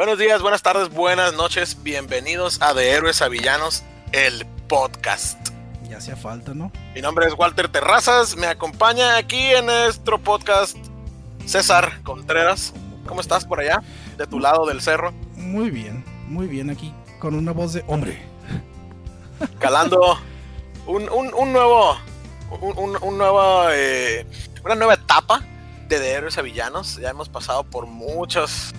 Buenos días, buenas tardes, buenas noches. Bienvenidos a De Héroes a Villanos, el podcast. Ya hacía falta, ¿no? Mi nombre es Walter Terrazas. Me acompaña aquí en nuestro podcast César Contreras. ¿Cómo estás por allá? De tu lado del cerro. Muy bien, muy bien aquí, con una voz de hombre. Calando un, nuevo. Un, nuevo eh, una nueva etapa de, de héroes a villanos. Ya hemos pasado por muchos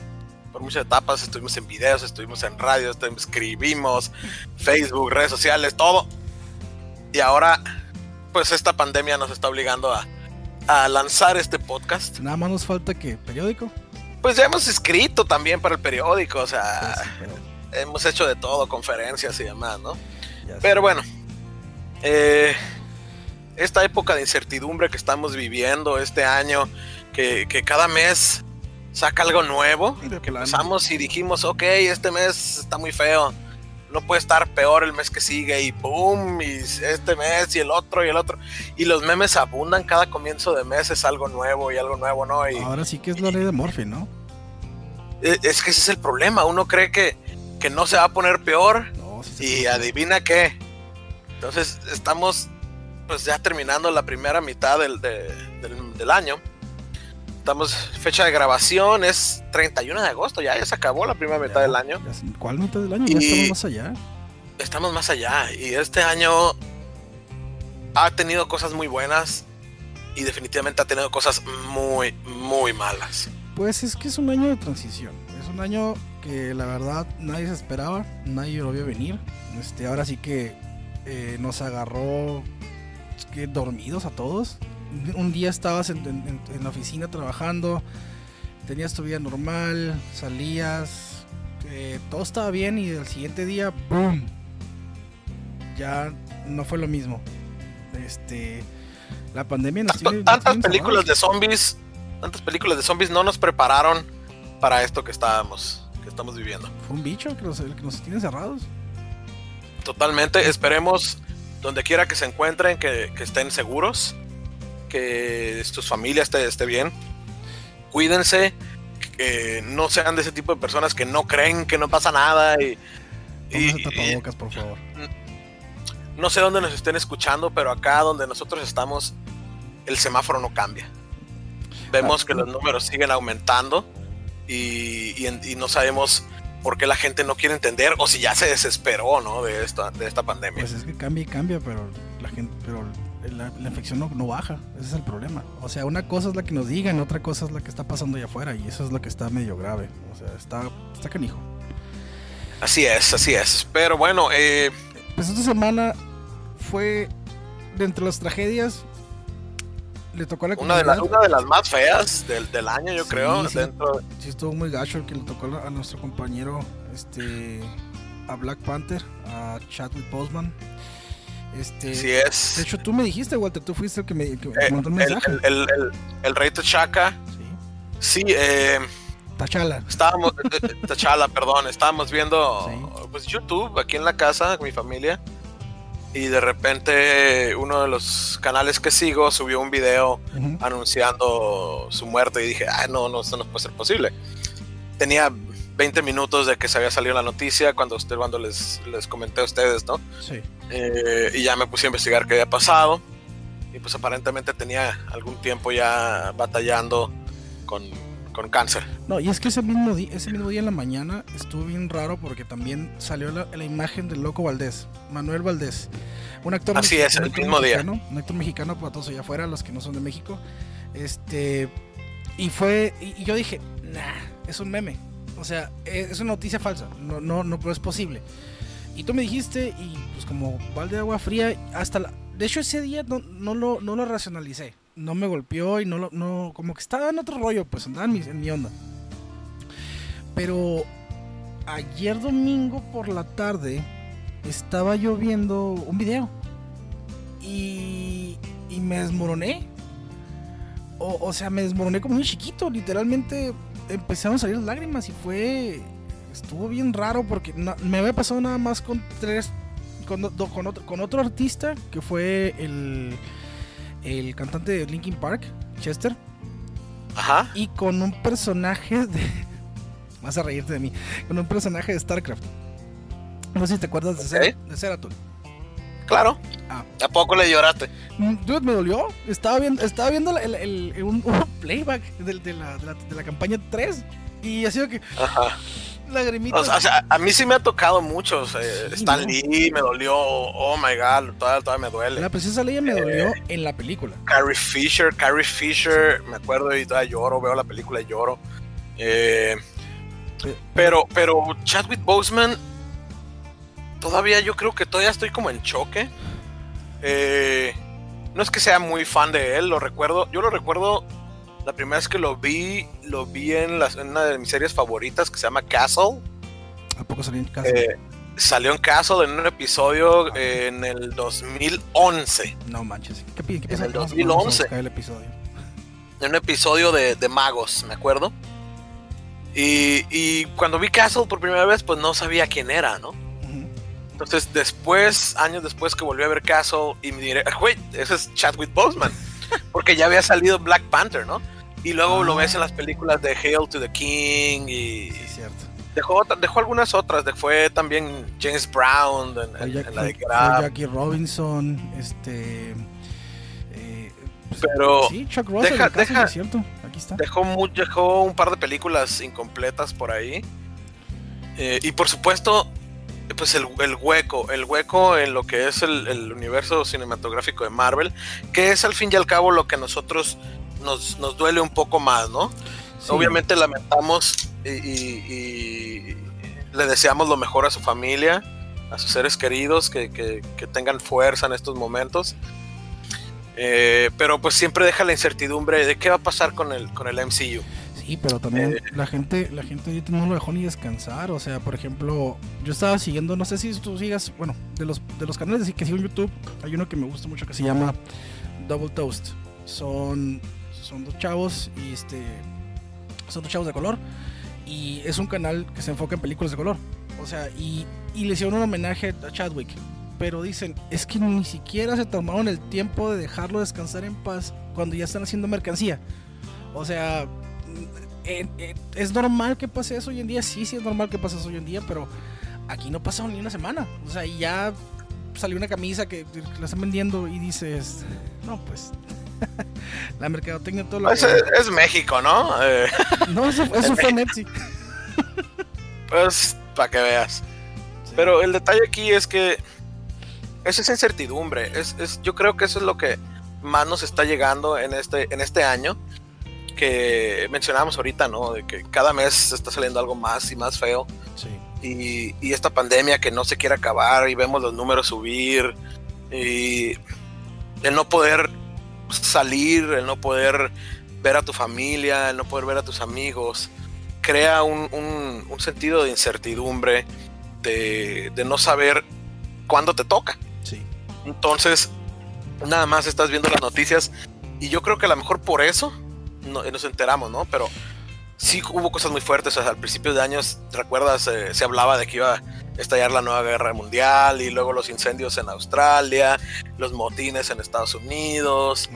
por muchas etapas, estuvimos en videos, estuvimos en radio, escribimos, Facebook, redes sociales, todo. Y ahora, pues esta pandemia nos está obligando a, lanzar este podcast. Nada más nos falta que periódico. Pues ya hemos escrito también para el periódico, o sea, hemos hecho de todo, conferencias y demás, ¿no? Pero bueno, eh, esta época de incertidumbre que estamos viviendo este año, que, que cada mes saca algo nuevo. Empezamos y dijimos, ok, este mes está muy feo. No puede estar peor el mes que sigue y boom, y este mes y el otro y el otro. Y los memes abundan cada comienzo de mes, es algo nuevo y algo nuevo, ¿no? Y, Ahora sí que es la ley de Morphy, ¿no? E, es que ese es el problema. Uno cree que, que no se va a poner peor y adivina qué. Entonces estamos pues ya terminando la primera mitad del, del, del año Estamos, fecha de grabación es 31 de agosto, ya, ya se acabó la primera mitad del año. ¿Cuál mitad del año? ya estamos más allá. Estamos más allá. Y este año ha tenido cosas muy buenas y definitivamente ha tenido cosas muy, muy malas. Pues es que es un año de transición. Es un año que la verdad nadie se esperaba, nadie lo vio venir. Este, ahora sí que eh, nos agarró que dormidos a todos un día estabas en, la oficina trabajando, tenías tu vida normal, salías, eh, todo estaba bien y el siguiente día, ¡boom! Ya no fue lo mismo. Este, la pandemia nos tiene, Tantas películas de zombies, tantas películas de zombies no nos prepararon para esto que estábamos, que estamos viviendo. Fue un bicho que nos, que nos tiene cerrados. Totalmente, esperemos donde quiera que se encuentren que, que estén seguros que sus familias esté, esté bien. Cuídense, que no sean de ese tipo de personas que no creen que no pasa nada y, por favor. No sé dónde nos estén escuchando, pero acá donde nosotros estamos, el semáforo no cambia. Vemos ah, que los números siguen aumentando y, no sabemos por qué la gente no quiere entender o si ya se desesperó, ¿no? De esta, de esta pandemia. Pues es que cambia y cambia, pero la gente, pero la, infección no, baja, ese es el problema. O sea, una cosa es la que nos digan, otra cosa es la que está pasando allá afuera y eso es lo que está medio grave. O sea, está, está canijo. Así es, así es. Pero bueno, eh... pues esta semana fue de entre las tragedias. Le tocó a la una de, una de las más feas del, año, yo creo. Sí, sí, estuvo muy gacho el que le tocó a nuestro compañero, este, a Black Panther, a Chadwick Boseman. Este, sí es. De hecho, tú me dijiste, Walter, tú fuiste el que me, eh, mandó un mensaje. El, el, rey T'Chaka. Sí. Sí, eh, Tachala. Estábamos, eh, eh, Tachala, perdón, estábamos viendo pues YouTube aquí en la casa con mi familia. Y de repente uno de los canales que sigo subió un video anunciando su muerte y dije, ah, no, no, esto no puede ser posible. Tenía 20 minutos de que se había salido la noticia cuando, usted, cuando les, les comenté a ustedes, ¿no? Sí. Eh, y ya me puse a investigar qué había pasado. Y pues aparentemente tenía algún tiempo ya batallando con, con cáncer. No, y es que ese mismo, día, ese mismo día en la mañana estuvo bien raro porque también salió la, la imagen del loco Valdés, Manuel Valdés. Un actor Así es, el mismo día. Un actor mexicano para todos allá afuera, los que no son de México. Este. Y fue. Y, yo dije, nah, es un meme o sea, es una noticia falsa. No, no, no, pero es posible. Y tú me dijiste, y pues como balde de agua fría, hasta la... De hecho, ese día no, no, lo, no lo racionalicé. No me golpeó y no lo... No, como que estaba en otro rollo, pues andaba en mi, en mi onda. Pero ayer domingo por la tarde estaba yo viendo un video. Y, y me desmoroné. O, o sea, me desmoroné como un chiquito, literalmente empezaron a salir lágrimas y fue. Estuvo bien raro porque me había pasado nada más con tres. Con, con, otro, con otro artista que fue el, el cantante de Linkin Park, Chester. Ajá. Y con un personaje de. vas a reírte de mí, con un personaje de StarCraft. No sé si te acuerdas de, Seratul. Claro. Ah. ¿A poco le lloraste? Mm, dude, me dolió. Estaba viendo, estaba viendo el, un, playback de, la, de, la, campaña 3 y ha sido que... Ajá lagrimitas. O sea, a mí sí me ha tocado mucho. Stan Lee me dolió. Oh my god, todavía, me duele. La princesa Leia me dolió eh, en la película. Carrie Fisher, Carrie Fisher, me acuerdo y todavía lloro, veo la película y lloro. Eh, pero, pero Chadwick Boseman, todavía yo creo que todavía estoy como en choque. Eh, no es que sea muy fan de él, lo recuerdo. Yo lo recuerdo la primera vez que lo vi, lo vi en, una de mis series favoritas que se llama Castle. ¿A poco salió en Castle? Eh, salió en Castle en un episodio en el 2011. No manches. ¿Qué, qué En el 2011. El episodio? En un episodio de, magos, me acuerdo. Y, y, cuando vi Castle por primera vez, pues no sabía quién era, ¿no? Entonces, después, años después que volví a ver Castle, y me diré, güey, ese es Chadwick Boseman. porque ya había salido Black Panther, ¿no? Y luego lo ves en las películas de Hail to the King y... Sí, cierto. Dejó, dejó algunas otras, fue también James Brown en, la de Jackie Robinson, este... Eh, Pero... Sí, Chuck Russell, deja, deja, cierto. Aquí está. Dejó, dejó un par de películas incompletas por ahí. Eh, y por supuesto, pues el, hueco, el hueco en lo que es el, universo cinematográfico de Marvel, que es al fin y al cabo lo que a nosotros nos, duele un poco más, ¿no? Obviamente lamentamos y, le deseamos lo mejor a su familia, a sus seres queridos, que, tengan fuerza en estos momentos. Eh, pero pues siempre deja la incertidumbre de qué va a pasar con el, con el MCU. Sí, pero también eh. la gente, la gente ahorita no lo dejó ni descansar. O sea, por ejemplo, yo estaba siguiendo, no sé si tú sigas, bueno, de los, de los canales que sigo en YouTube, hay uno que me gusta mucho que se llama Double Toast. Son, son dos chavos y este. Son dos chavos de color. Y es un canal que se enfoca en películas de color. O sea, y, y le hicieron un homenaje a Chadwick. Pero dicen, es que ni siquiera se tomaron el tiempo de dejarlo descansar en paz cuando ya están haciendo mercancía. O sea, eh, eh, ¿Es normal que pase eso hoy en día? Sí, sí es normal que pase eso hoy en día, pero aquí no pasó ni una semana. O sea, ya salió una camisa que, la están vendiendo y dices, no, pues la mercadotecnia todo lo pues es, México, ¿no? Eh, no, eso, fue Netflix. pues, para que veas. Pero el detalle aquí es que es esa incertidumbre. Es, es, yo creo que eso es lo que más nos está llegando en este, en este año que mencionábamos ahorita, ¿no? De que cada mes está saliendo algo más y más feo. Sí. Y, esta pandemia que no se quiere acabar y vemos los números subir y el no poder salir, el no poder ver a tu familia, el no poder ver a tus amigos, crea un, sentido de incertidumbre, de, de, no saber cuándo te toca. Sí. Entonces, nada más estás viendo las noticias y yo creo que a lo mejor por eso no, nos enteramos, ¿no? Pero sí hubo cosas muy fuertes. al principio de años, ¿recuerdas? Eh, se hablaba de que iba a estallar la nueva guerra mundial y luego los incendios en Australia, los motines en Estados Unidos.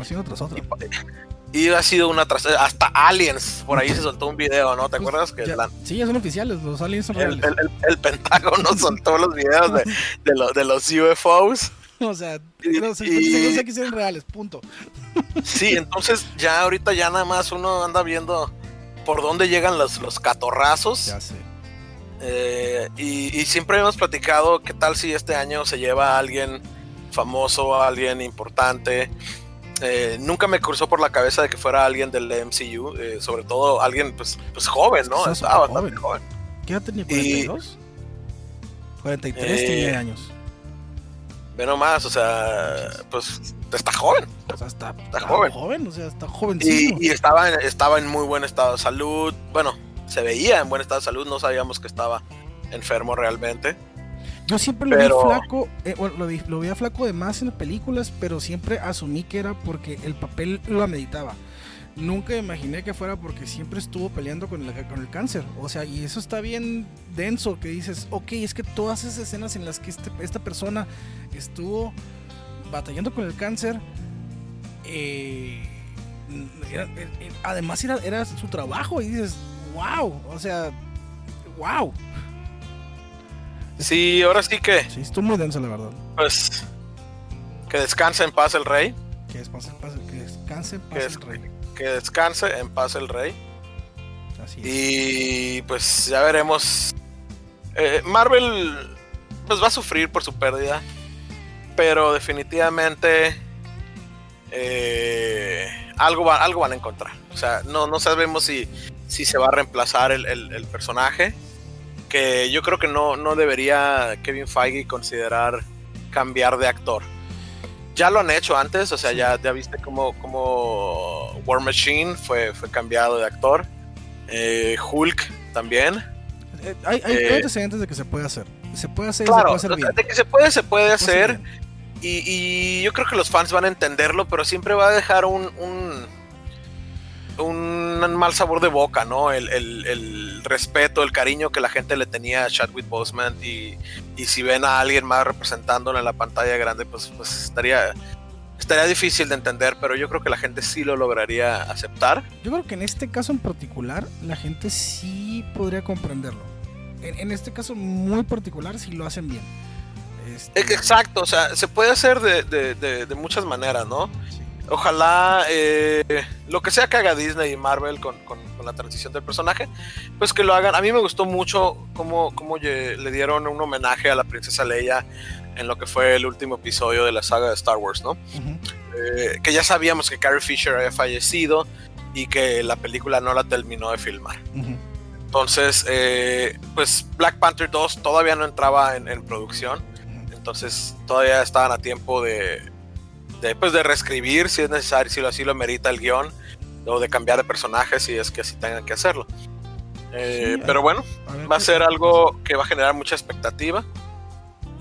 Y, ha sido una tras hasta Aliens, por ahí se soltó un video, ¿no? ¿Te pues, acuerdas? que Sí, ya son oficiales, los Aliens son reales. El, Pentágono soltó los videos de, de los UFOs. O sea, los y... que son reales, punto. Sí, entonces ya ahorita ya nada más uno anda viendo por dónde llegan los, los catorrazos. Ya sé. Eh, y, siempre hemos platicado qué tal si este año se lleva a alguien famoso, a alguien importante. Eh, nunca me cruzó por la cabeza de que fuera alguien del MCU, eh, sobre todo alguien pues, pues joven, ¿no? Estaba bastante joven. ¿Qué edad tenía? ¿42? 43 tenía años. Ve nomás, o sea, pues está joven. O sea, está, está, joven. O sea, está jovencísimo. Y, estaba, en, estaba en muy buen estado de salud. Bueno, se veía en buen estado de salud, no sabíamos que estaba enfermo realmente. Yo siempre lo vi flaco, eh, bueno, lo, vi, lo veía flaco de más en películas, pero siempre asumí que era porque el papel lo meditaba nunca imaginé que fuera porque siempre estuvo peleando con el, con el cáncer. O sea, y eso está bien denso, que dices, ok, es que todas esas escenas en las que este, esta persona estuvo batallando con el cáncer, eh, además era, era, su trabajo y dices, wow, o sea, wow. Sí, ahora sí que. Sí, estuvo muy denso, la verdad. Pues. Que descanse en paz el rey. Que descanse en paz, que descanse en paz el rey. Que descanse en paz el rey. Así es. Y pues ya veremos. Eh, Marvel pues va a sufrir por su pérdida. Pero definitivamente eh, algo, algo van a encontrar. O sea, no, no sabemos si, si se va a reemplazar el, personaje. Que yo creo que no, no debería Kevin Feige considerar cambiar de actor. Ya lo han hecho antes, o sea, ya, ya viste cómo, cómo War Machine fue, fue cambiado de actor. Eh, Hulk también. Eh, hay, hay antecedentes de que se puede hacer. Se puede hacer, claro, se puede hacer bien. De que se puede, se puede hacer. Y, yo creo que los fans van a entenderlo, pero siempre va a dejar un, un, un mal sabor de boca, ¿no? El, el, respeto, el cariño que la gente le tenía a Chadwick Boseman y, y si ven a alguien más representándolo en la pantalla grande, pues, pues estaría, estaría difícil de entender, pero yo creo que la gente sí lo lograría aceptar. Yo creo que en este caso en particular, la gente sí podría comprenderlo. En, en este caso muy particular, si lo hacen bien. Este, exacto, o sea, se puede hacer de, muchas maneras, ¿no? Ojalá eh, lo que sea que haga Disney y Marvel con, la transición del personaje, pues que lo hagan. A mí me gustó mucho cómo, cómo le dieron un homenaje a la princesa Leia en lo que fue el último episodio de la saga de Star Wars, ¿no? Eh, que ya sabíamos que Carrie Fisher había fallecido y que la película no la terminó de filmar. Entonces, eh, pues Black Panther 2 todavía no entraba en producción entonces todavía estaban a tiempo de, de, pues, de reescribir si es necesario, si lo, así lo merita el guion, o de cambiar de personaje si es que así tengan que hacerlo. Eh, pero bueno, va a ser algo que va a generar mucha expectativa.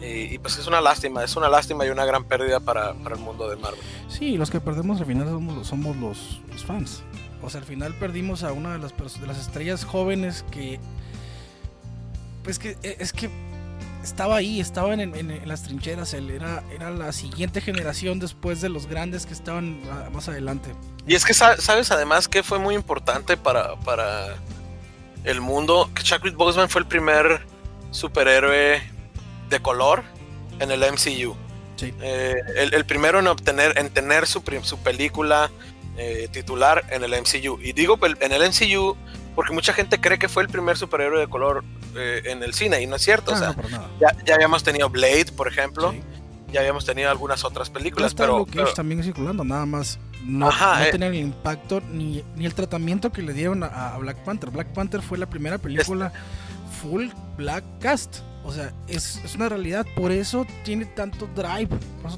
Y, pues es una lástima, es una lástima y una gran pérdida para, para el mundo de Marvel. Sí, los que perdemos al final somos, somos los, fans. O sea, al final perdimos a una de las, de las estrellas jóvenes que... Pues que e, es que estaba ahí, estaba en, las trincheras, él era, era la siguiente generación después de los grandes que estaban más adelante. Y es que sabes además que fue muy importante para, para el mundo, que Chadwick Boseman fue el primer superhéroe de color en el MCU. Sí. Eh, el, primero en obtener, en tener su, su película eh, titular en el MCU. Y digo en el MCU porque mucha gente cree que fue el primer superhéroe de color eh, en el cine y no es cierto. o sea, ya, habíamos tenido Blade, por ejemplo, ya habíamos tenido algunas otras películas, pero, pero... también circulando, nada más no, eh. tenían el impacto ni, ni, el tratamiento que le dieron a, Black Panther. Black Panther fue la primera película full black cast. O sea, es, es, una realidad. Por eso tiene tanto drive.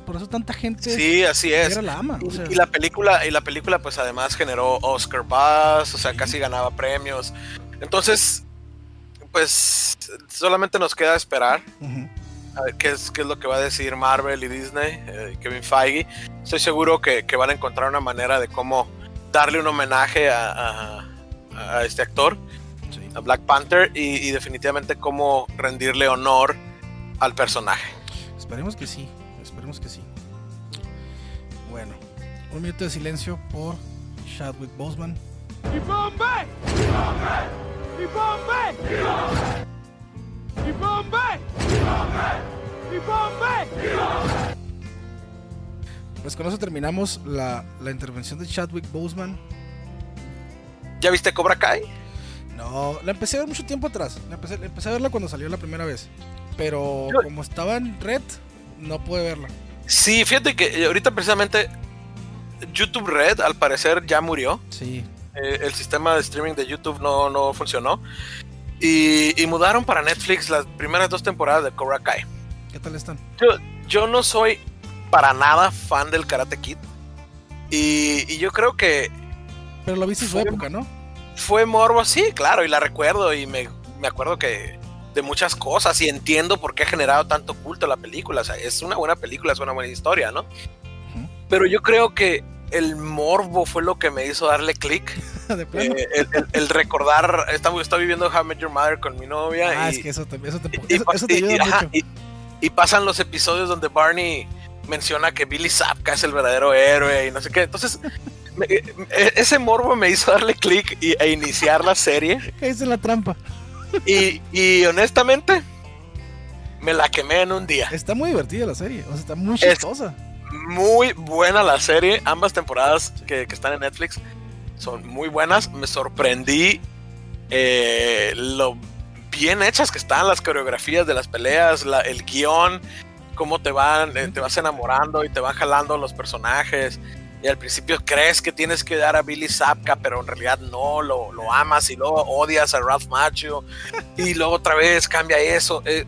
Por eso, tanta gente. Sí, así es. La ama, y, la película, y la película, pues además generó Oscar Buzz. O sea, casi ganaba premios. Entonces, pues solamente nos queda esperar. A ver qué es, qué es lo que va a decir Marvel y Disney, eh, Kevin Feige. Estoy seguro que, que, van a encontrar una manera de cómo darle un homenaje a, a este actor a Black Panther y, definitivamente cómo rendirle honor al personaje. Esperemos que sí, esperemos que sí. Bueno, un minuto de silencio por Chadwick Boseman. ¡Y Bombay! ¡Y Bombay! ¡Y Bombay! ¡Y Bombay! ¡Y Bombay! Pues con eso terminamos la, la intervención de Chadwick Boseman. ¿Ya viste Cobra Kai? No, la empecé a ver mucho tiempo atrás. La empecé, empecé a verla cuando salió la primera vez. Pero como estaba en red, no pude verla. Sí, fíjate que ahorita precisamente YouTube Red al parecer ya murió. Sí. Eh, el sistema de streaming de YouTube no, no funcionó. Y, y, mudaron para Netflix las primeras dos temporadas de Cobra Kai. ¿Qué tal están? Yo, yo no soy para nada fan del Karate Kid. Y, y yo creo que... Pero lo viste en su época, ¿no? fue morbo, sí, claro, y la recuerdo y me, acuerdo que de muchas cosas y entiendo por qué ha generado tanto culto la película. O sea, es una buena película, es una buena historia, ¿no? Pero yo creo que el morbo fue lo que me hizo darle clic. Eh, el, recordar, estaba, viviendo How I Met Your Mother con mi novia. Ah, y, es que eso te, eso te, eso, te ayuda mucho. Y, pasan los episodios donde Barney menciona que Billy Zapka es el verdadero héroe y no sé qué. Entonces, e, ese morbo me hizo darle clic e iniciar la serie. Esa es la trampa. Y, y honestamente, me la quemé en un día. Está muy divertida la serie, o sea, está muy chistosa. Muy buena la serie, ambas temporadas que, están en Netflix son muy buenas. Me sorprendí eh, lo bien hechas que están las coreografías de las peleas, el guion, cómo te van, eh, te vas enamorando y te van jalando los personajes. Y al principio crees que tienes que dar a Billy Zapka, pero en realidad no, lo, lo amas y luego odias a Ralph Macchio. y luego otra vez cambia eso. Eh,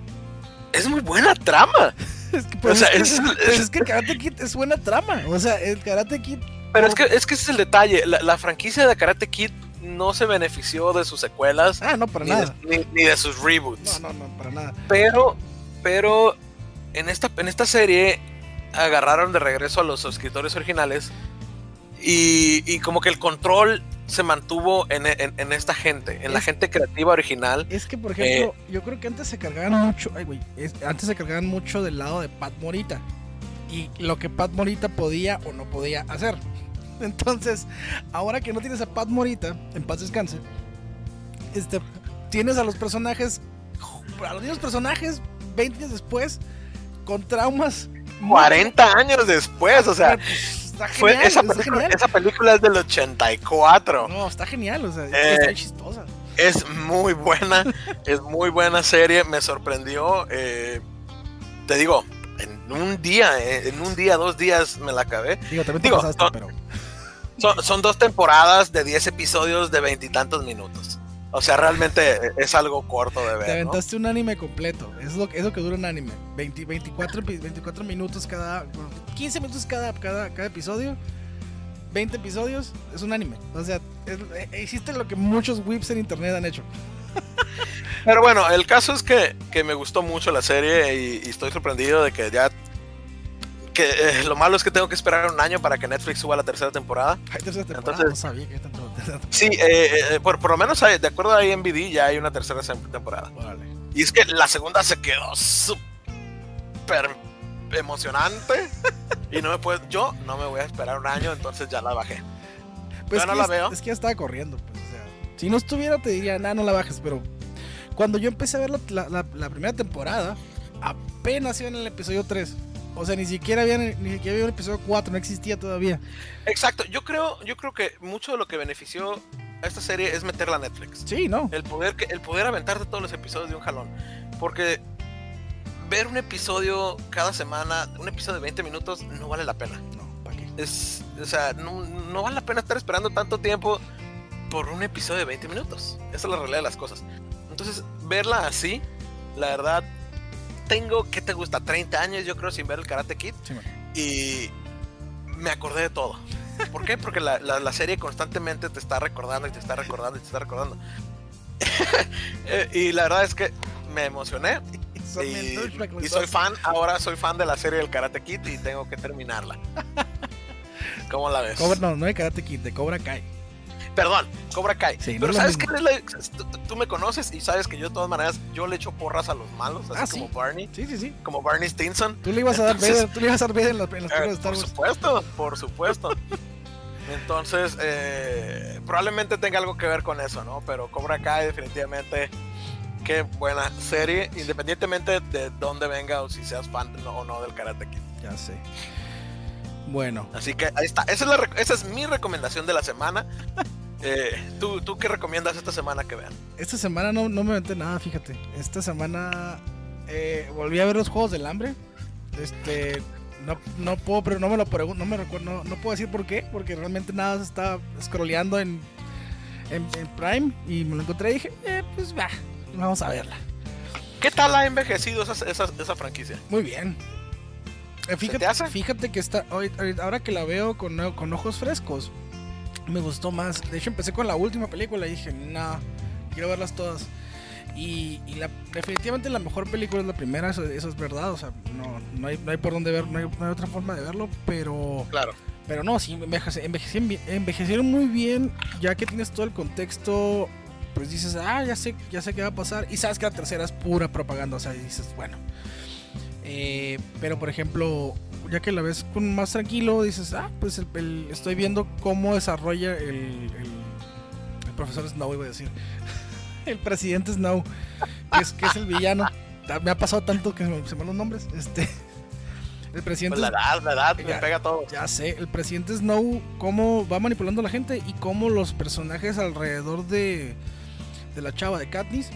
es muy buena trama. es que, pues, o sea, es, es, es, que Karate Kid es buena trama. O sea, el Karate Kid. Pero es que, es que ese es el detalle. La, la franquicia de Karate Kid no se benefició de sus secuelas. Ah, no, para ni nada. De, ni, ni, de sus reboots. No, no, no, para nada. Pero, pero en esta, en esta serie agarraron de regreso a los escritores originales y, y como que el control se mantuvo en, en, en esta gente, en es, la gente creativa original. Es que, por ejemplo, eh, yo creo que antes se cargaban mucho, ay, güey, antes se cargaban mucho del lado de Pat Morita y lo que Pat Morita podía o no podía hacer. Entonces, ahora que no tienes a Pat Morita, en paz descanse, este, tienes a los personajes, a los mismos personajes 20 años después, con traumas. 40 años después, o sea. Está genial, fue, esa, está película, genial. esa, película, es del 84. No, está genial, o sea, Eh, está chistosa. Es muy buena, es muy buena serie, me sorprendió. Eh, te digo, en un día, eh, en un día, dos días me la acabé. Digo, también te Digo, pasaste, no, pero. Son, son, dos temporadas de 10 episodios de veintitantos minutos. O sea, realmente es algo corto de ver. Te aventaste ¿no? un anime completo. Es lo, es lo que dura un anime. 20, 24, 24 minutos cada. 15 minutos cada, cada, cada episodio. 20 episodios. Es un anime. O sea, es, eh, hiciste lo que muchos whips en internet han hecho. Pero bueno, el caso es que, que me gustó mucho la serie y, y, estoy sorprendido de que ya que eh, lo malo es que tengo que esperar un año para que Netflix suba la tercera temporada. Hay tercera temporada, Entonces, no sabía que temporada. Sí, eh, eh, por, por, lo menos hay, de acuerdo a IMBD ya hay una tercera temporada. Vale. Y es que la segunda se quedó súper emocionante y no me puedo, yo no me voy a esperar un año, entonces ya la bajé. Pues no es, la veo. Es que ya estaba corriendo. Pues, o sea, si no estuviera te diría, nada, no la bajes, pero cuando yo empecé a ver la, la, la, la primera temporada, apenas iba en el episodio 3. O sea, ni siquiera había, ni siquiera había un episodio 4, no existía todavía. Exacto, yo creo, yo creo que mucho de lo que benefició a esta serie es meterla a Netflix. Sí, ¿no? El poder, que, el poder aventarte todos los episodios de un jalón. Porque ver un episodio cada semana, un episodio de 20 minutos, no vale la pena. No, ¿para qué? Es, o sea, no, no vale la pena estar esperando tanto tiempo por un episodio de 20 minutos. Esa es la realidad de las cosas. Entonces, verla así, la verdad, tengo, ¿qué te gusta? 30 años yo creo sin ver el Karate Kid. Sí, y me acordé de todo. ¿Por qué? Porque la, la, la, serie constantemente te está recordando y te está recordando y te está recordando. y la verdad es que me emocioné. Y, y, soy fan, ahora soy fan de la serie del Karate Kid y tengo que terminarla. ¿Cómo la ves? Cobra, no, no de Karate Kid, de Cobra Kai. Perdón, Cobra Kai. Sí, Pero no ¿sabes qué? Tú, tú, me conoces y sabes que yo de todas maneras yo le echo porras a los malos, así ah, como. Barney. Sí, sí, sí. Como Barney Stinson. Tú le ibas a dar Entonces, tú le ibas a dar Vader en las, en las eh, de Star Por Wars. supuesto, por supuesto. Entonces, eh, probablemente tenga algo que ver con eso, ¿no? Pero Cobra Kai definitivamente qué buena serie, independientemente de dónde venga o si seas fan o no del Karate Kid. Ya sé. Bueno. Así que ahí está. Esa es, la, esa es mi recomendación de la semana. Eh, ¿tú, ¿tú, qué recomiendas esta semana que vean? Esta semana no, no me aventé nada, fíjate. Esta semana eh, volví a ver los Juegos del Hambre. Este, no, no puedo, pero no me lo pregunto, no me recuerdo, no, no, puedo decir por qué, porque realmente nada se está scrolleando en, en, en, Prime y me lo encontré y dije, eh, pues va, vamos a verla. ¿Qué tal ha envejecido esa, esa, esa franquicia? Muy bien. Eh, fíjate, fíjate que está, ahora que la veo con, con ojos frescos, me gustó más. De hecho, empecé con la última película y dije, no, quiero verlas todas. Y, y la, definitivamente la mejor película es la primera, eso, eso, es verdad. O sea, no, no, hay, no hay por dónde ver, no hay, no hay, otra forma de verlo, pero. Claro. Pero no, sí, envejecieron, envejecieron, envejecieron muy bien, ya que tienes todo el contexto. Pues dices, ah, ya sé, ya sé qué va a pasar. Y sabes que la tercera es pura propaganda. O sea, dices, bueno. Eh, pero por ejemplo, ya que la ves con más tranquilo, dices, ah, pues el, el, estoy viendo cómo desarrolla el, el, el, profesor Snow, iba a decir. el presidente Snow, que es, que es el villano. Me ha pasado tanto que se me, van los nombres. Este. El presidente. Pues la edad, la edad, me pega todo. Ya sé, el presidente Snow, cómo va manipulando a la gente y cómo los personajes alrededor de, de la chava de Katniss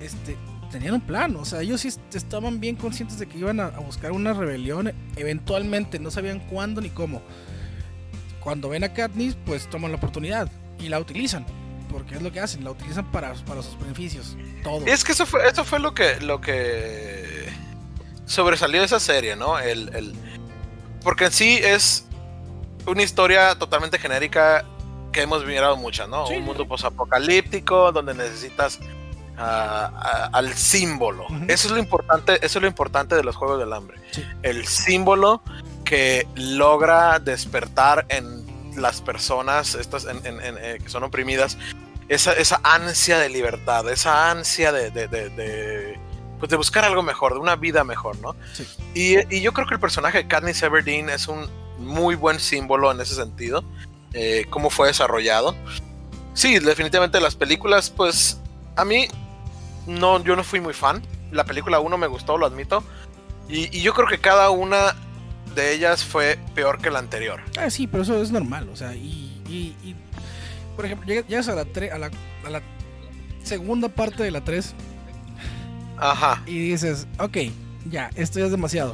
este, tenían un plan. O sea, ellos sí estaban bien conscientes de que iban a, a buscar una rebelión eventualmente, no sabían cuándo ni cómo. Cuando ven a Katniss, pues toman la oportunidad y la utilizan porque es lo que hacen, la utilizan para, para sus beneficios. Todo. Es que eso fue, eso fue lo que, lo que sobresalió de esa serie, ¿no? El, el, porque en sí es una historia totalmente genérica que hemos mirado muchas, ¿no? Sí. Un mundo posapocalíptico donde necesitas a- a- al símbolo. Eso es lo importante, eso es lo importante de los Juegos del Hambre. Sí. El símbolo que logra despertar en las personas estas en- en- en- eh, que son oprimidas esa, esa ansia de libertad, esa ansia de, de, de- de, pues de buscar algo mejor, de una vida mejor, ¿no? Sí. Y, y yo creo que el personaje de Katniss Everdeen es un muy buen símbolo en ese sentido, eh, cómo fue desarrollado. Sí, definitivamente las películas, pues a mí no, yo no fui muy fan. La película 1 me gustó, lo admito. Y, y yo creo que cada una de ellas fue peor que la anterior. Ah, sí, pero eso es normal, o sea, y, y- y, por ejemplo, llegas, a, la tre- a, la, a la segunda parte de la 3 Ajá. y dices, ok, ya, esto ya es demasiado.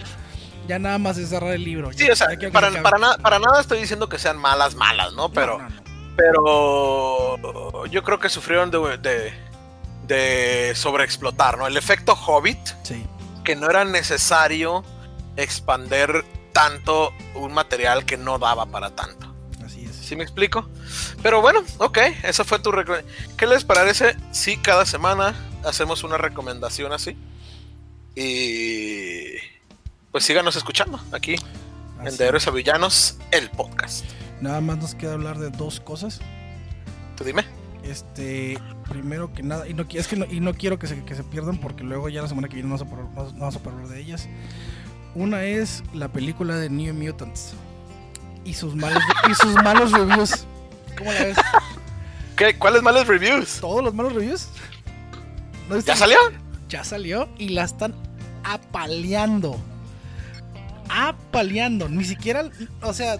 Ya nada más es cerrar el libro. Sí, ya- o sea, para, se para, nada para nada estoy diciendo que sean malas, malas, ¿no? Pero, No, no, no. pero yo creo que sufrieron de, de, de sobreexplotar, ¿no? El efecto Hobbit, Sí, que no era necesario expander tanto un material que no daba para tanto. así es. ¿Sí me explico? Pero bueno, ok, esa fue tu recomendación. ¿Qué les parece si cada semana hacemos una recomendación así? Y pues síganos escuchando aquí en De Héroes a Villanos, el podcast. Nada más nos queda hablar de dos cosas. Tú dime. Este, primero que nada, y no, es que no, y no quiero que se, que se pierdan porque luego ya la semana que viene no vamos a poder- no- no vamos a poder hablar de ellas. Una es la película de New Mutants y sus malos, y sus malos reviews. ¿Cómo la ves? ¿Qué? ¿Cuáles malas reviews? ¿Todos los malos reviews? ¿Ya salió? Ya salió y la están apaleando. Apaleando. Ni siquiera, o sea,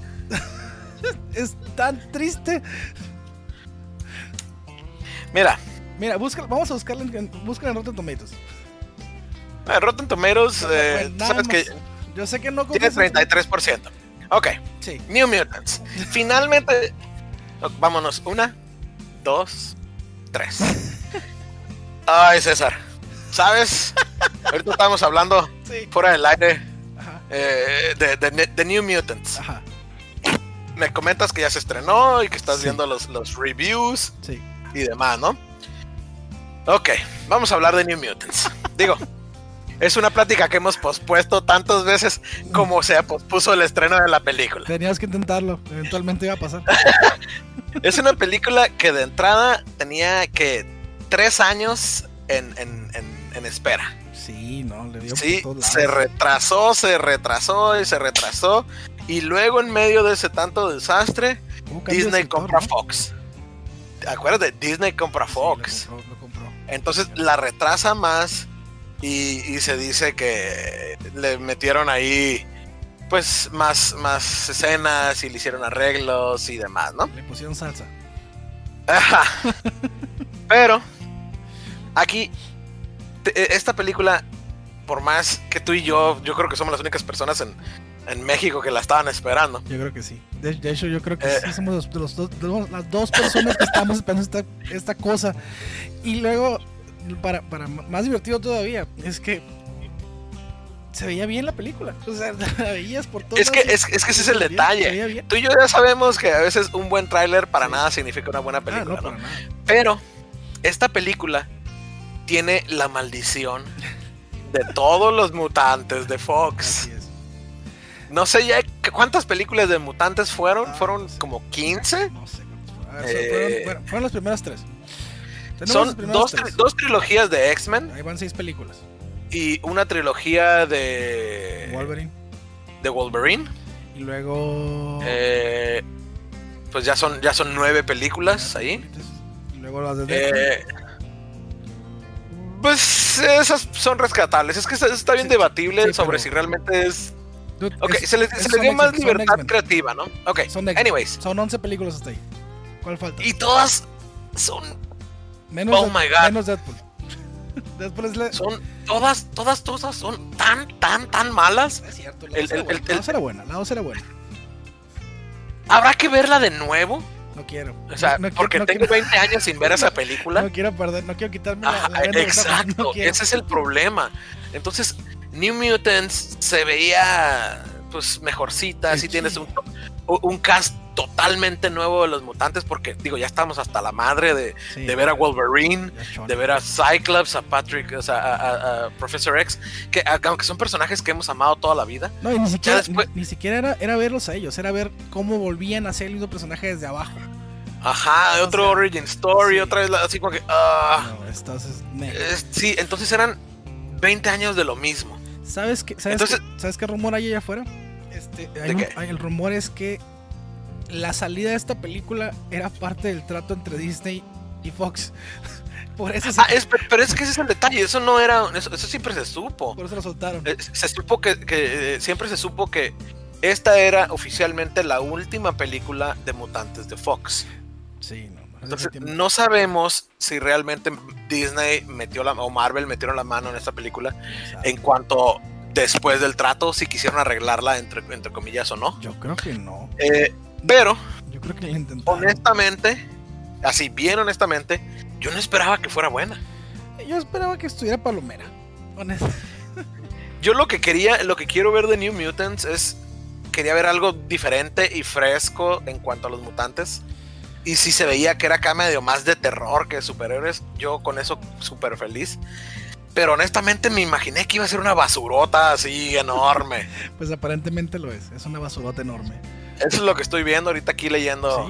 es tan triste. Mira, Mira, busca, vamos a buscarla en, busca en Rotten Tomatoes. eh, Rotten Tomatoes, eh, Bueno, sabes que. Yo sé que no tiene confías en- 33%. Ok, Sí. New Mutants. Finalmente, vámonos. Una, dos, tres. Ay, César. ¿Sabes? Ahorita estábamos hablando Sí. fuera del aire Ajá. eh, de, de- de New Mutants. Ajá. Me comentas que ya se estrenó y que estás Sí. viendo los, los reviews Sí. Y demás, ¿no? Ok, vamos a hablar de New Mutants. Digo, es una plática que hemos pospuesto tantas veces como se pospuso el estreno de la película. Tenías que intentarlo. Eventualmente iba a pasar. Es una película que de entrada tenía que tres años en, en- en- en espera. Sí, no, le dio Sí, por se retrasó, se retrasó y se retrasó. Y luego en medio de ese tanto desastre, Disney compra ¿no? Acuérdate, Disney compra Sí, Fox. lo compró, lo compró. Entonces la retrasa más y, y se dice que le metieron ahí pues más, más escenas y le hicieron arreglos y demás, ¿no? Le pusieron salsa. Ajá. Pero aquí te- esta película, por más que tú y yo, yo creo que somos las únicas personas en, en México que la estaban esperando. Yo creo que sí. De, de hecho, yo creo que Eh. sí somos los, de los dos, de los- las dos personas que estamos esperando esta, esta cosa. Y luego, para, para más divertido todavía, es que se veía bien la película. O sea, la veías por todo. Es que, es, es que ese es el detalle. Tú y yo ya sabemos que a veces un buen tráiler para Sí. nada significa una buena Ah, película, no. Pero esta película tiene la maldición de todos los mutantes de Fox. Así es. No sé ya cuántas películas de mutantes fueron. Ah, fueron no sé. como 15. No sé cuántos fueron. A ver, Eh, fueron, las primeras tres. Tenemos Son dos, tres. dos trilogías de X-Men Ahí van seis películas. y una trilogía de Wolverine. de Wolverine. Y luego. Eh, pues ya son, ya son nueve películas ahí. Y luego las de. Eh, Pues esas son rescatables. Es que está bien debatible sobre si realmente es. Ok, se le, dio más libertad creativa, ¿no? Ok, son anyways. Son 11 películas hasta ahí. ¿Cuál falta? Y todas son. Menos, oh my God. menos Deadpool. Deadpool es la... Son todas, todas, todas son tan, tan, tan malas. Es cierto, la el, el, el, era buena, la 2 era buena. ¿Habrá que verla de nuevo? No quiero. O sea, porque tengo 20 años sin ver esa película. No quiero perder, no quiero quitarme la, Exacto, ese es el problema. Entonces, New Mutants se veía pues mejorcita, si tienes un, un cast totalmente nuevo de los mutantes, porque digo, ya estamos hasta la madre de, ver a Wolverine, de ver a Cyclops, a Patrick, o sea, a, Professor X, que aunque son personajes que hemos amado toda la vida. No, y ni siquiera, ni, siquiera era, era, verlos a ellos, era ver cómo volvían a ser el mismo personaje desde abajo. Ajá, otro origin story, otra vez así como que... Ah. sí, entonces eran 20 años de lo mismo. ¿Sabes qué, sabes, ¿sabes qué rumor hay allá afuera? Este, el rumor es que la salida de esta película era parte del trato entre Disney y Fox. Por eso ah, pero es que ese es el detalle, eso no era, eso, siempre se supo. Por eso lo soltaron. Eh, se supo que, que, siempre se supo que esta era oficialmente la última película de mutantes de Fox. Sí, no. Entonces, no sabemos si realmente Disney metió la o Marvel metieron la mano en esta película en cuanto después del trato, si quisieron arreglarla entre, entre comillas o no. Yo creo que no. Eh, pero, yo creo que honestamente, así bien honestamente, yo no esperaba que fuera buena. Yo esperaba que estuviera palomera. yo lo que quería, lo que quiero ver de New Mutants es, quería ver algo diferente y fresco en cuanto a los mutantes. Y si se veía que era acá medio más de terror que de superhéroes, yo con eso súper feliz. Pero honestamente me imaginé que iba a ser una basurota así enorme. pues aparentemente lo es, es una basurota enorme. Eso es lo que estoy viendo ahorita aquí leyendo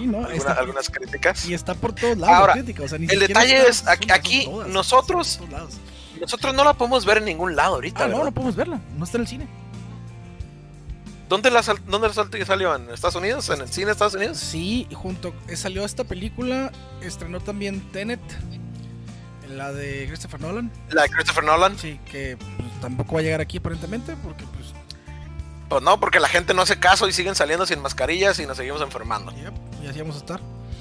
algunas críticas. Y está por todos lados Ahora, el detalle es, aquí, nosotros nosotros no la podemos ver en ningún lado ahorita. Ah, no, no podemos verla, no está en el cine. ¿Dónde, la, ¿Dónde salió? ¿En Estados Unidos? ¿En el cine de Estados Unidos? Sí, junto eh, salió esta película, estrenó también Tenet, la de Christopher Nolan. La de Christopher Nolan. Sí, que pues, tampoco va a llegar aquí aparentemente porque pues pues no, porque la gente no hace caso y siguen saliendo sin mascarillas y nos seguimos enfermando. y así vamos a estar.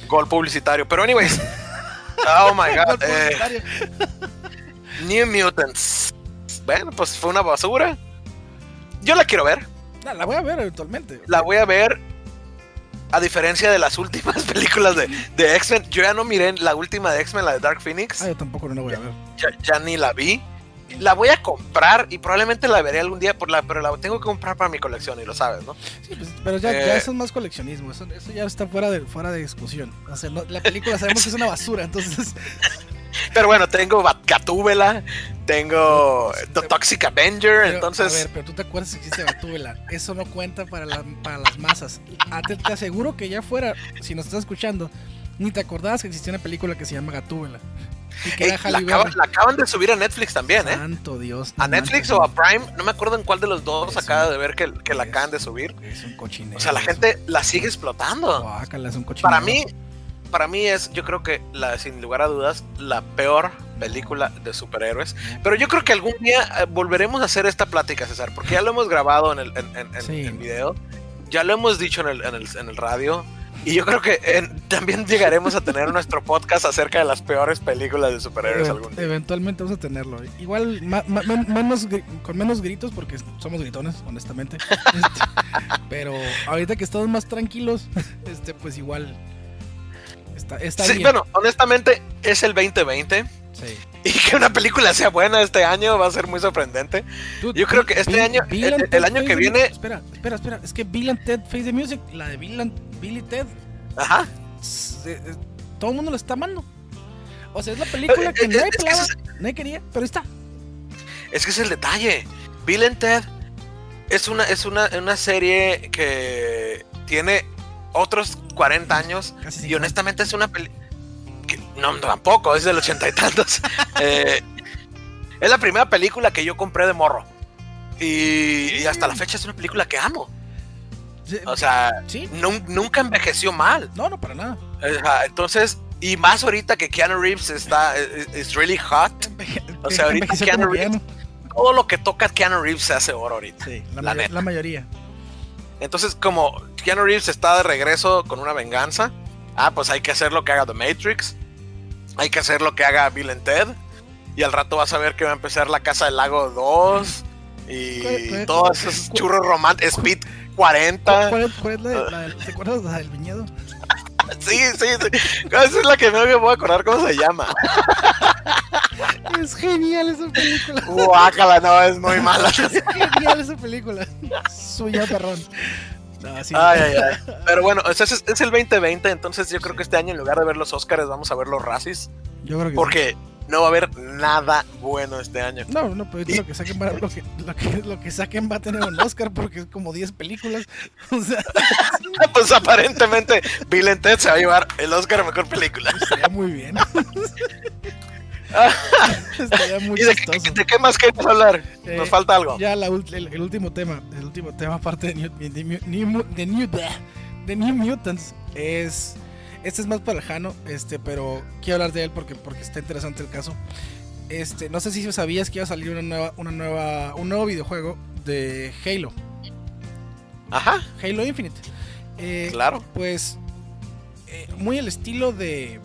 Gol publicitario. Pero anyways. oh my god. Eh, New Mutants. Bueno, pues fue una basura. Yo la quiero ver. La, voy a ver eventualmente. La voy a ver. A diferencia de las últimas películas de, de X-Men, yo ya no miré la última de X-Men, la de Dark Phoenix. Ah, yo tampoco no la voy a ver. ya ni la vi la voy a comprar y probablemente la veré algún día, por la, pero la tengo que comprar para mi colección y lo sabes, ¿no? Sí, pues, pero ya, ya, eh, eso es más coleccionismo, eso, ya está fuera de, fuera de discusión. O sea, la película sabemos que es una basura, entonces... Pero bueno, tengo Gatúbela, tengo The Toxic Avenger, entonces... A ver, pero tú te acuerdas que existe Gatúbela, eso no cuenta para, para las masas. Ah, te, te aseguro que ya fuera, si nos estás escuchando, ni te acordabas que existía una película que se llama Gatúbela la, acaban, de subir a Netflix también, ¿eh? Santo Dios. A Netflix o a Prime, no me acuerdo en cuál de los dos acaba de ver que, que la acaban de subir. Es un cochinero. O sea, la gente la sigue explotando. para mí, para mí es, yo creo que la, sin lugar a dudas, la peor película de superhéroes. Pero yo creo que algún día eh, volveremos a hacer esta plática, César, porque ya lo hemos grabado en el, en, video, ya lo hemos dicho en el, en el, radio y yo creo que también llegaremos a tener nuestro podcast acerca de las peores películas de superhéroes algún día. Eventualmente vamos a tenerlo. Igual menos, con menos gritos porque somos gritones, honestamente. Este, pero ahorita que estamos más tranquilos, este pues igual está, está sí, Bueno, honestamente es el 2020. Sí. Y que una película sea buena este año va a ser muy sorprendente. Yo creo que este año, el, año que viene. Espera, espera, espera. Es que Bill and Ted Face the Music, la de Bill, and, Bill Ted. Ajá. Eh, todo el mundo lo está amando. O sea, es la película eh, que eh, nadie, nadie quería, pero está. Es que es el detalle. Bill and Ted es una, es una, una serie que tiene otros 40 años y honestamente es una película no, tampoco, es del ochenta y tantos. Eh, es la primera película que yo compré de morro. Y, hasta la fecha es una película que amo. O sea, nunca envejeció mal. No, no, para nada. entonces, Y más ahorita que Keanu Reeves está, es really hot. O sea, ahorita Keanu Reeves, todo lo que toca Keanu Reeves se hace oro ahorita. Sí, la, la mayoría. Entonces, como Keanu Reeves está de regreso con una venganza, ah, pues hay que hacer lo que haga The Matrix, hay que hacer lo que haga Bill and Ted, y al rato vas a ver que va a empezar La Casa del Lago 2 y todos esos churros románticos, Speed 40. ¿Cuál, es la, ¿Te acuerdas la del viñedo? Sí, sí, sí. Esa es la que no me voy a acordar cómo se llama. Es genial esa película. Guácala, no, es muy mala. Es genial esa película. Suya perrón. Ay, ay, ay. Pero bueno, es, es, el 2020, entonces yo creo que este año en lugar de ver los Oscars vamos a ver los Razzies. Yo creo que Porque no va a haber nada bueno este año. No, no, pero lo que saquen va, lo que, lo que, saquen va a tener un Oscar porque es como 10 películas. O sea, pues aparentemente Bill and Ted se va a llevar el Oscar a mejor película. Estaría muy bien. Estaría muy ¿Y de, de, qué más quieres hablar? Eh, Nos falta algo. Ya la, el, último tema, el último tema aparte de New, de, New, de, New, de New Mutants es este es más para lejano, este, pero quiero hablar de él porque, porque está interesante el caso. Este, no sé si sabías que iba a salir una nueva, una nueva, un nuevo videojuego de Halo. Ajá. Halo Infinite. Eh, claro. Pues eh, muy el estilo de,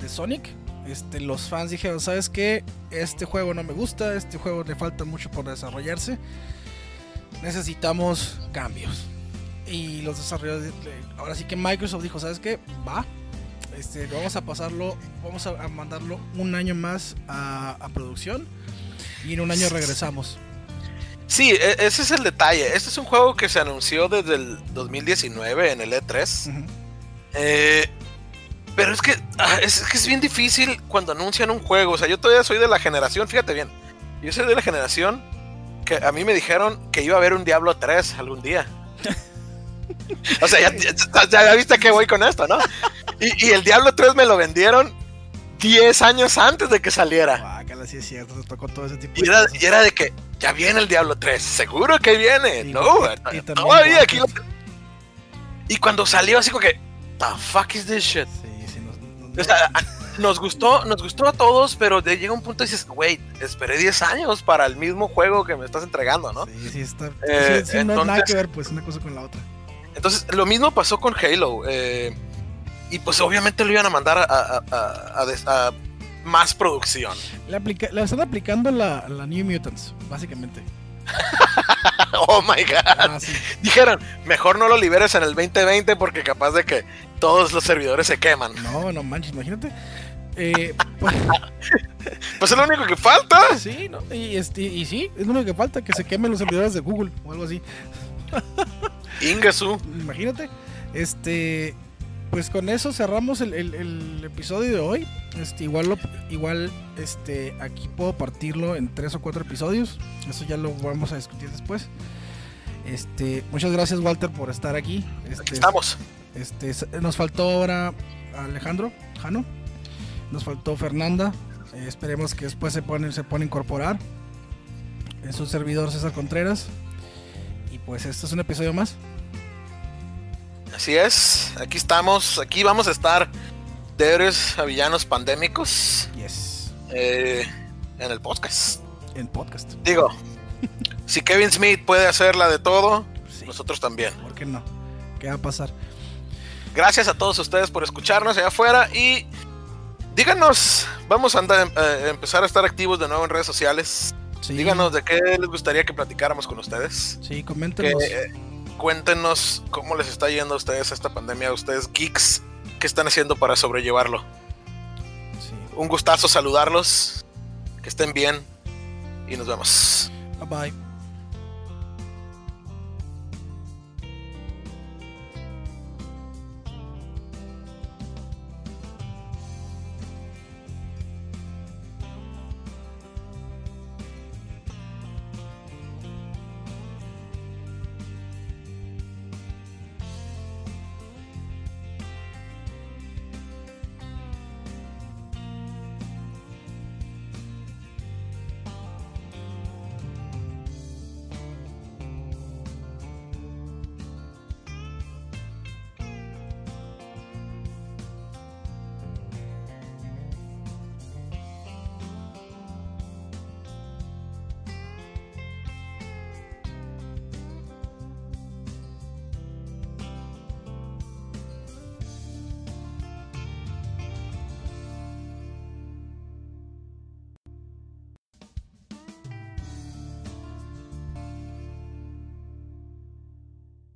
de Sonic. Este, los fans dijeron, ¿sabes qué? Este juego no me gusta, este juego le falta mucho por desarrollarse. Necesitamos cambios y los desarrolladores, ahora sí que Microsoft dijo, ¿sabes qué? Va, este, vamos a pasarlo, vamos a, mandarlo un año más a, producción y en un año regresamos. Sí, e, ese es el detalle. Este es un juego que se anunció desde el 2019 en el E3. Eh, pero es que, ah, es que es bien difícil cuando anuncian un juego. O sea, yo todavía soy de la generación, fíjate bien. Yo soy de la generación que a mí me dijeron que iba a haber un Diablo 3 algún día. O sea, ya, viste que voy con esto, ¿no? Y, el Diablo 3 me lo vendieron 10 años antes de que saliera. Sí es cierto, se tocó todo ese tipo y era, y era de que ya viene el Diablo 3, seguro que viene. no, y, todavía aquí Y cuando salió así como que, the fuck is this shit? Sí, o sea, nos gustó, nos gustó a todos, pero llega un punto y dices, wait, esperé 10 años para el mismo juego que me estás entregando, ¿no? Sí, sí, está. Eh, sí, no hay nada que ver, pues, una cosa con la otra. Entonces, lo mismo pasó con Halo. Eh, y pues obviamente lo iban a mandar a, más producción. Le, están aplicando la, la, New Mutants, básicamente. oh my god. Ah, Dijeron, mejor no lo liberes en el 2020 porque capaz de que todos los servidores se queman. No, no manches, imagínate. Eh, pues, pues, es lo único que falta. Sí, ¿no? y, este, y sí, es lo único que falta, que se quemen los servidores de Google o algo así. Ingasu. Imagínate. Este. Pues con eso cerramos el, episodio de hoy. Este, igual, igual este, aquí puedo partirlo en tres o cuatro episodios. Eso ya lo vamos a discutir después. Este, muchas gracias Walter por estar aquí. Este, estamos. Este, nos faltó ahora Alejandro, Jano. Nos faltó Fernanda. Eh, esperemos que después se pone, se pone a incorporar. Es su servidor César Contreras. Y pues esto es un episodio más. Así es, aquí estamos, aquí vamos a estar de héroes a villanos pandémicos. Yes. Eh, en el podcast. En podcast. Digo, si Kevin Smith puede hacer la de todo, nosotros también. ¿Por qué no? ¿Qué va a pasar? Gracias a todos ustedes por escucharnos allá afuera y díganos, vamos a andar, eh, empezar a estar activos de nuevo en redes sociales. Díganos de qué les gustaría que platicáramos con ustedes. Sí, coméntenos. Eh, cuéntenos cómo les está yendo a ustedes esta pandemia, a ustedes geeks, qué están haciendo para sobrellevarlo. Un gustazo saludarlos, que estén bien y nos vemos. Bye bye.